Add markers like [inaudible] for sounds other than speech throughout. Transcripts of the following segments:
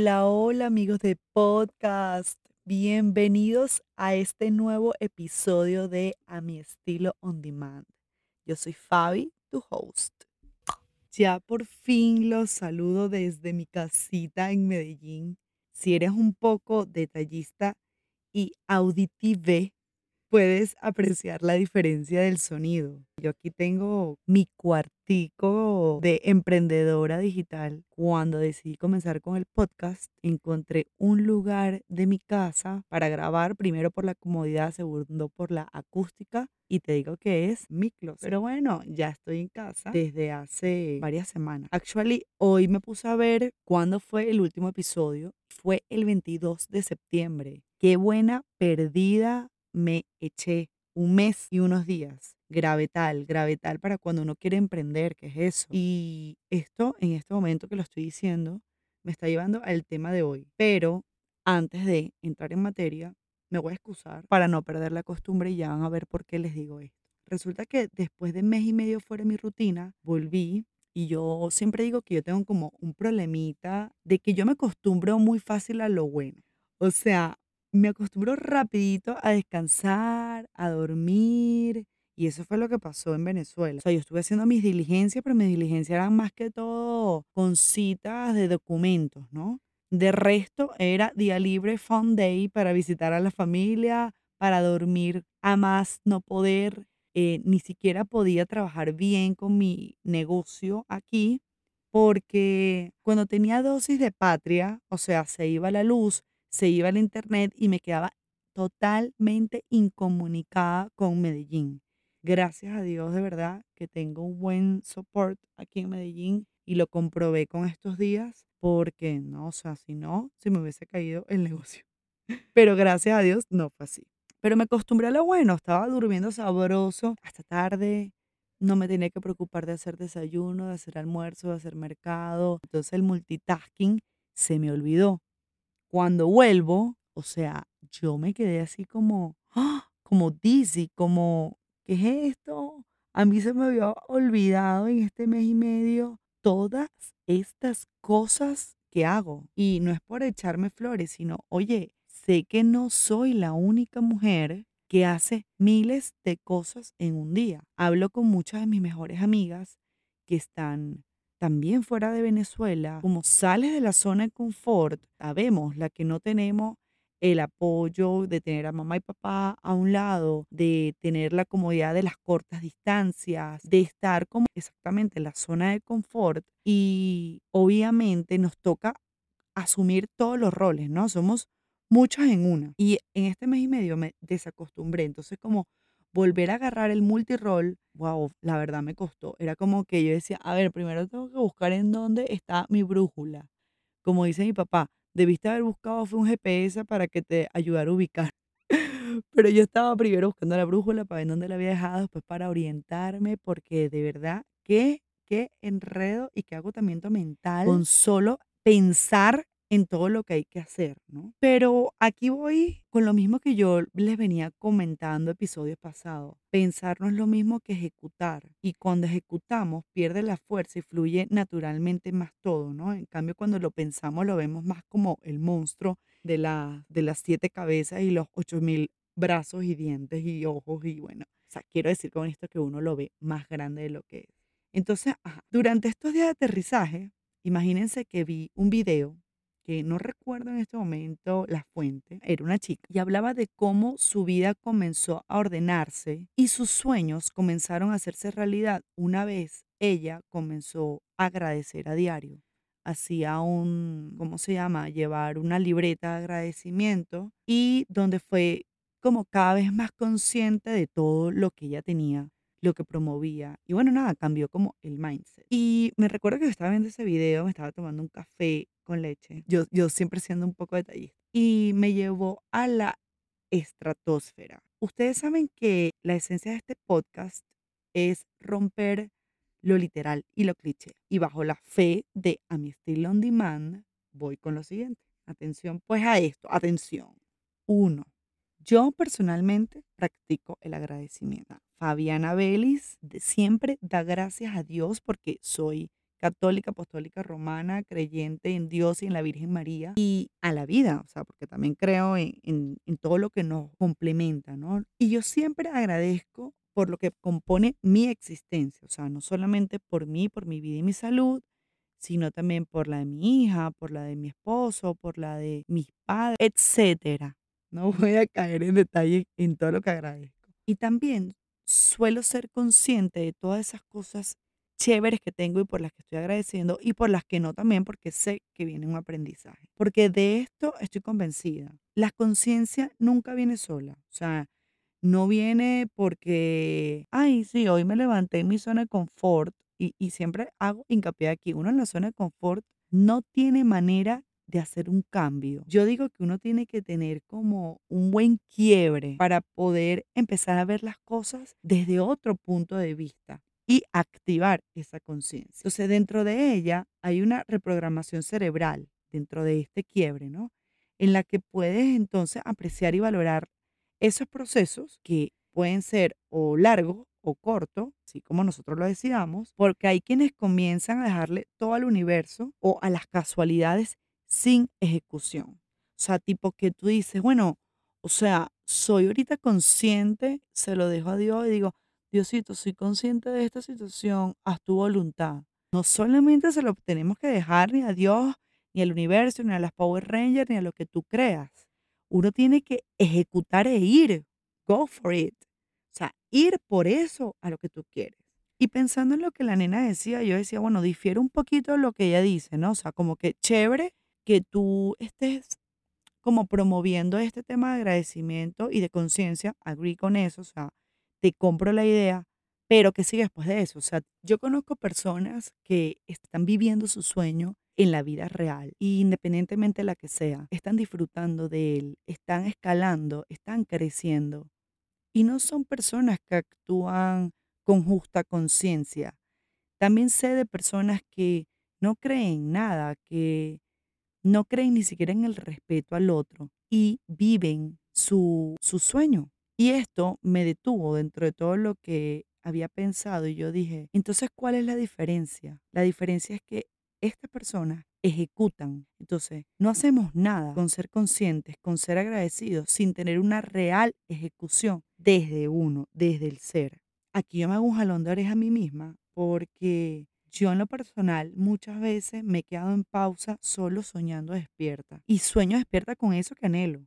Hola, hola amigos de podcast. Bienvenidos a este nuevo episodio de A mi estilo on demand. Yo soy Fabi, tu host. Ya por fin los saludo desde mi casita en Medellín. Si eres un poco detallista y auditive, puedes apreciar la diferencia del sonido. Yo aquí tengo mi cuartico de emprendedora digital. Cuando decidí comenzar con el podcast, encontré un lugar de mi casa para grabar, primero por la comodidad, segundo por la acústica. Y te digo que es mi closet. Pero bueno, ya estoy en casa desde hace varias semanas. Actually, hoy me puse a ver cuándo fue el último episodio. Fue el 22 de septiembre. Qué buena perdida me eché un mes y unos días. Grave tal, grave tal para cuando uno quiere emprender, que es eso. Y esto, en este momento que lo estoy diciendo, me está llevando al tema de hoy. Pero antes de entrar en materia, me voy a excusar para no perder la costumbre y ya van a ver por qué les digo esto. Resulta que después de mes y medio fuera de mi rutina, volví y yo siempre digo que yo tengo como un problemita de que yo me acostumbro muy fácil a lo bueno. O sea, me acostumbro rapidito a descansar, a dormir. Y eso fue lo que pasó en Venezuela. O sea, yo estuve haciendo mis diligencias, pero mis diligencias eran más que todo con citas de documentos, ¿no? De resto, era día libre, fun day para visitar a la familia, para dormir a más no poder. Eh, ni siquiera podía trabajar bien con mi negocio aquí, porque cuando tenía dosis de patria, o sea, se iba la luz, se iba al internet y me quedaba totalmente incomunicada con Medellín. Gracias a Dios, de verdad, que tengo un buen support aquí en Medellín y lo comprobé con estos días porque no, o sea, si no, se me hubiese caído el [laughs] negocio. Pero gracias a Dios no fue así. Pero me acostumbré a lo bueno, estaba durmiendo sabroso hasta tarde, no me tenía que preocupar de hacer desayuno, de hacer almuerzo, de hacer mercado. Entonces el multitasking se me olvidó. Cuando vuelvo, o sea, yo me quedé así como, ¡ah! como dizzy, como, ¿qué es esto? A mí se me había olvidado en este mes y medio todas estas cosas que hago. Y no es por echarme flores, sino, oye, sé que no soy la única mujer que hace miles de cosas en un día. Hablo con muchas de mis mejores amigas que están también fuera de Venezuela, como sales de la zona de confort, sabemos la que no tenemos el apoyo de tener a mamá y papá a un lado, de tener la comodidad de las cortas distancias, de estar como exactamente en la zona de confort y obviamente nos toca asumir todos los roles, ¿no? Somos muchos en una. Y en este mes y medio me desacostumbré, entonces como volver a agarrar el multirol, wow, la verdad me costó. Era como que yo decía, a ver, primero tengo que buscar en dónde está mi brújula. Como dice mi papá, debiste haber buscado fue un GPS para que te ayudara a ubicar. [laughs] Pero yo estaba primero buscando la brújula para ver dónde la había dejado, después para orientarme, porque de verdad, qué, qué enredo y qué agotamiento mental con solo pensar en todo lo que hay que hacer, ¿no? Pero aquí voy con lo mismo que yo les venía comentando episodios pasados. Pensar no es lo mismo que ejecutar. Y cuando ejecutamos pierde la fuerza y fluye naturalmente más todo, ¿no? En cambio, cuando lo pensamos lo vemos más como el monstruo de, la, de las siete cabezas y los ocho mil brazos y dientes y ojos y bueno. O sea, quiero decir con esto que uno lo ve más grande de lo que es. Entonces, durante estos días de aterrizaje, imagínense que vi un video no recuerdo en este momento la fuente, era una chica, y hablaba de cómo su vida comenzó a ordenarse y sus sueños comenzaron a hacerse realidad una vez ella comenzó a agradecer a diario. Hacía un, ¿cómo se llama? Llevar una libreta de agradecimiento y donde fue como cada vez más consciente de todo lo que ella tenía lo que promovía. Y bueno, nada, cambió como el mindset. Y me recuerdo que estaba viendo ese video, me estaba tomando un café con leche, yo, yo siempre siendo un poco detallista, y me llevó a la estratosfera. Ustedes saben que la esencia de este podcast es romper lo literal y lo cliché. Y bajo la fe de a mi estilo on demand, voy con lo siguiente. Atención pues a esto, atención. Uno, yo personalmente practico el agradecimiento. Fabiana Vélez siempre da gracias a Dios porque soy católica, apostólica, romana, creyente en Dios y en la Virgen María y a la vida, o sea, porque también creo en, en, en todo lo que nos complementa, ¿no? Y yo siempre agradezco por lo que compone mi existencia, o sea, no solamente por mí, por mi vida y mi salud, sino también por la de mi hija, por la de mi esposo, por la de mis padres, etcétera. No voy a caer en detalle en todo lo que agradezco. Y también suelo ser consciente de todas esas cosas chéveres que tengo y por las que estoy agradeciendo y por las que no también porque sé que viene un aprendizaje. Porque de esto estoy convencida. La conciencia nunca viene sola. O sea, no viene porque, ay, sí, hoy me levanté en mi zona de confort y, y siempre hago hincapié aquí. Uno en la zona de confort no tiene manera de hacer un cambio. Yo digo que uno tiene que tener como un buen quiebre para poder empezar a ver las cosas desde otro punto de vista y activar esa conciencia. Entonces, dentro de ella hay una reprogramación cerebral, dentro de este quiebre, ¿no? En la que puedes entonces apreciar y valorar esos procesos que pueden ser o largos o cortos, así como nosotros lo decidamos, porque hay quienes comienzan a dejarle todo al universo o a las casualidades sin ejecución. O sea, tipo que tú dices, bueno, o sea, soy ahorita consciente, se lo dejo a Dios y digo, Diosito, soy consciente de esta situación, haz tu voluntad. No solamente se lo tenemos que dejar ni a Dios, ni al universo, ni a las Power Rangers, ni a lo que tú creas. Uno tiene que ejecutar e ir. Go for it. O sea, ir por eso a lo que tú quieres. Y pensando en lo que la nena decía, yo decía, bueno, difiere un poquito lo que ella dice, ¿no? O sea, como que chévere que tú estés como promoviendo este tema de agradecimiento y de conciencia, agree con eso, o sea, te compro la idea, pero ¿qué sigue después de eso? O sea, yo conozco personas que están viviendo su sueño en la vida real, y independientemente de la que sea, están disfrutando de él, están escalando, están creciendo, y no son personas que actúan con justa conciencia. También sé de personas que no creen nada, que no creen ni siquiera en el respeto al otro y viven su, su sueño. Y esto me detuvo dentro de todo lo que había pensado y yo dije, entonces, ¿cuál es la diferencia? La diferencia es que estas personas ejecutan. Entonces, no hacemos nada con ser conscientes, con ser agradecidos, sin tener una real ejecución desde uno, desde el ser. Aquí yo me hago un jalón de oreja a mí misma porque yo en lo personal muchas veces me he quedado en pausa solo soñando despierta y sueño despierta con eso que anhelo.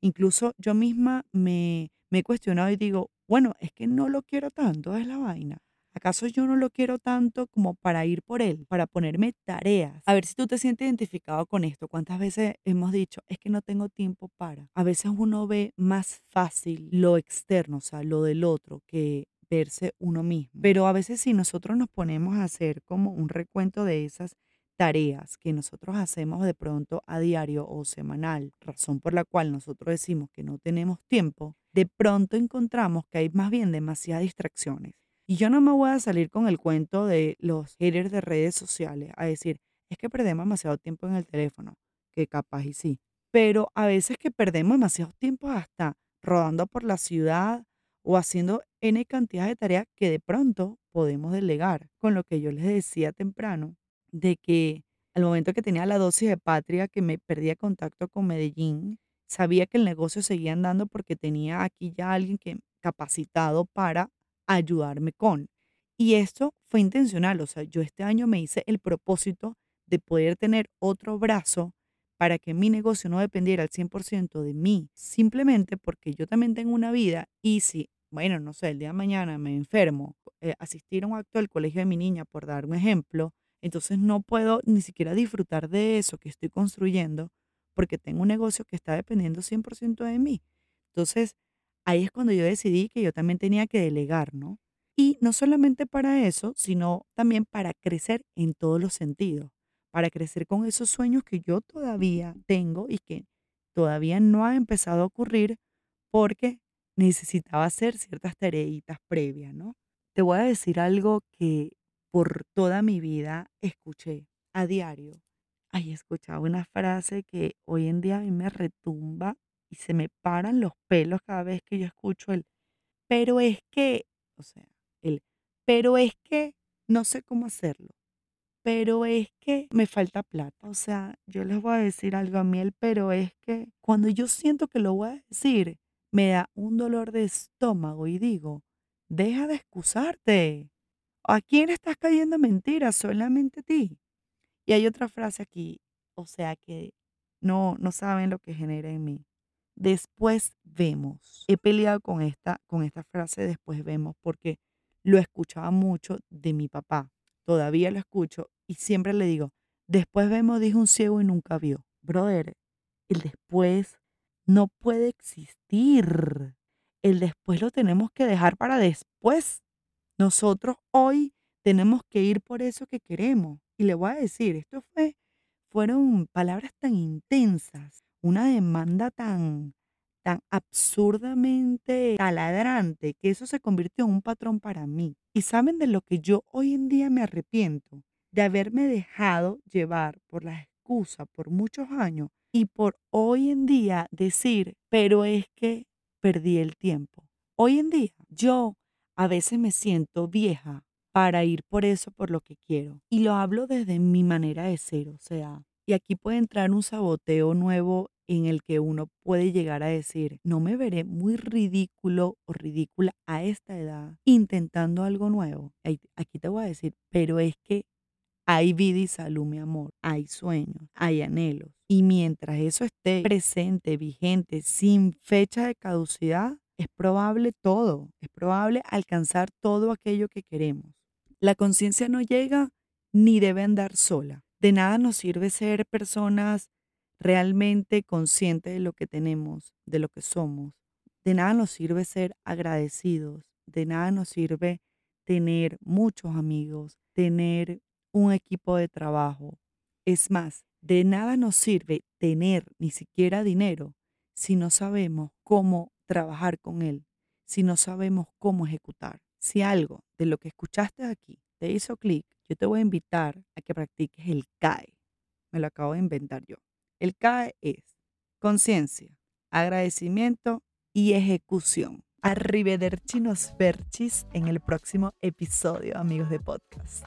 Incluso yo misma me, me he cuestionado y digo, bueno, es que no lo quiero tanto, es la vaina. ¿Acaso yo no lo quiero tanto como para ir por él, para ponerme tareas? A ver si tú te sientes identificado con esto. ¿Cuántas veces hemos dicho, es que no tengo tiempo para? A veces uno ve más fácil lo externo, o sea, lo del otro, que verse uno mismo. Pero a veces si nosotros nos ponemos a hacer como un recuento de esas tareas que nosotros hacemos de pronto a diario o semanal, razón por la cual nosotros decimos que no tenemos tiempo, de pronto encontramos que hay más bien demasiadas distracciones. Y yo no me voy a salir con el cuento de los haters de redes sociales a decir, es que perdemos demasiado tiempo en el teléfono, que capaz y sí. Pero a veces que perdemos demasiado tiempo hasta rodando por la ciudad o haciendo N cantidad de tareas que de pronto podemos delegar. Con lo que yo les decía temprano, de que al momento que tenía la dosis de patria, que me perdía contacto con Medellín, sabía que el negocio seguía andando porque tenía aquí ya alguien que capacitado para ayudarme con. Y esto fue intencional, o sea, yo este año me hice el propósito de poder tener otro brazo para que mi negocio no dependiera al 100% de mí, simplemente porque yo también tengo una vida y si, bueno, no sé, el día de mañana me enfermo, eh, asistir a un acto del colegio de mi niña, por dar un ejemplo, entonces no puedo ni siquiera disfrutar de eso que estoy construyendo porque tengo un negocio que está dependiendo 100% de mí. Entonces, ahí es cuando yo decidí que yo también tenía que delegar, ¿no? Y no solamente para eso, sino también para crecer en todos los sentidos, para crecer con esos sueños que yo todavía tengo y que todavía no ha empezado a ocurrir porque necesitaba hacer ciertas tareitas previas, ¿no? Te voy a decir algo que por toda mi vida escuché a diario. Ay, escuchaba una frase que hoy en día a mí me retumba y se me paran los pelos cada vez que yo escucho el, pero es que, o sea, el, pero es que no sé cómo hacerlo. Pero es que me falta plata. O sea, yo les voy a decir algo a mí, el pero es que cuando yo siento que lo voy a decir, me da un dolor de estómago y digo, deja de excusarte. ¿A quién estás cayendo mentiras? Solamente a ti. Y hay otra frase aquí, o sea que no, no saben lo que genera en mí. Después vemos. He peleado con esta, con esta frase después vemos porque lo escuchaba mucho de mi papá. Todavía lo escucho y siempre le digo, después vemos, dijo un ciego y nunca vio. Brother, el después no puede existir. El después lo tenemos que dejar para después. Nosotros hoy tenemos que ir por eso que queremos. Y le voy a decir, esto fue, fueron palabras tan intensas, una demanda tan, tan absurdamente taladrante, que eso se convirtió en un patrón para mí. Y saben de lo que yo hoy en día me arrepiento, de haberme dejado llevar por la excusa por muchos años y por hoy en día decir, pero es que perdí el tiempo. Hoy en día yo a veces me siento vieja para ir por eso, por lo que quiero. Y lo hablo desde mi manera de ser, o sea, y aquí puede entrar un saboteo nuevo en el que uno puede llegar a decir, no me veré muy ridículo o ridícula a esta edad intentando algo nuevo. Aquí te voy a decir, pero es que hay vida y salud, mi amor, hay sueños, hay anhelos. Y mientras eso esté presente, vigente, sin fecha de caducidad, es probable todo, es probable alcanzar todo aquello que queremos. La conciencia no llega ni debe andar sola. De nada nos sirve ser personas realmente conscientes de lo que tenemos, de lo que somos. De nada nos sirve ser agradecidos. De nada nos sirve tener muchos amigos, tener un equipo de trabajo. Es más, de nada nos sirve tener ni siquiera dinero si no sabemos cómo trabajar con él, si no sabemos cómo ejecutar. Si algo de lo que escuchaste aquí te hizo clic, yo te voy a invitar a que practiques el CAE. Me lo acabo de inventar yo. El CAE es conciencia, agradecimiento y ejecución. Arrivederci nos verchis en el próximo episodio, amigos de podcast.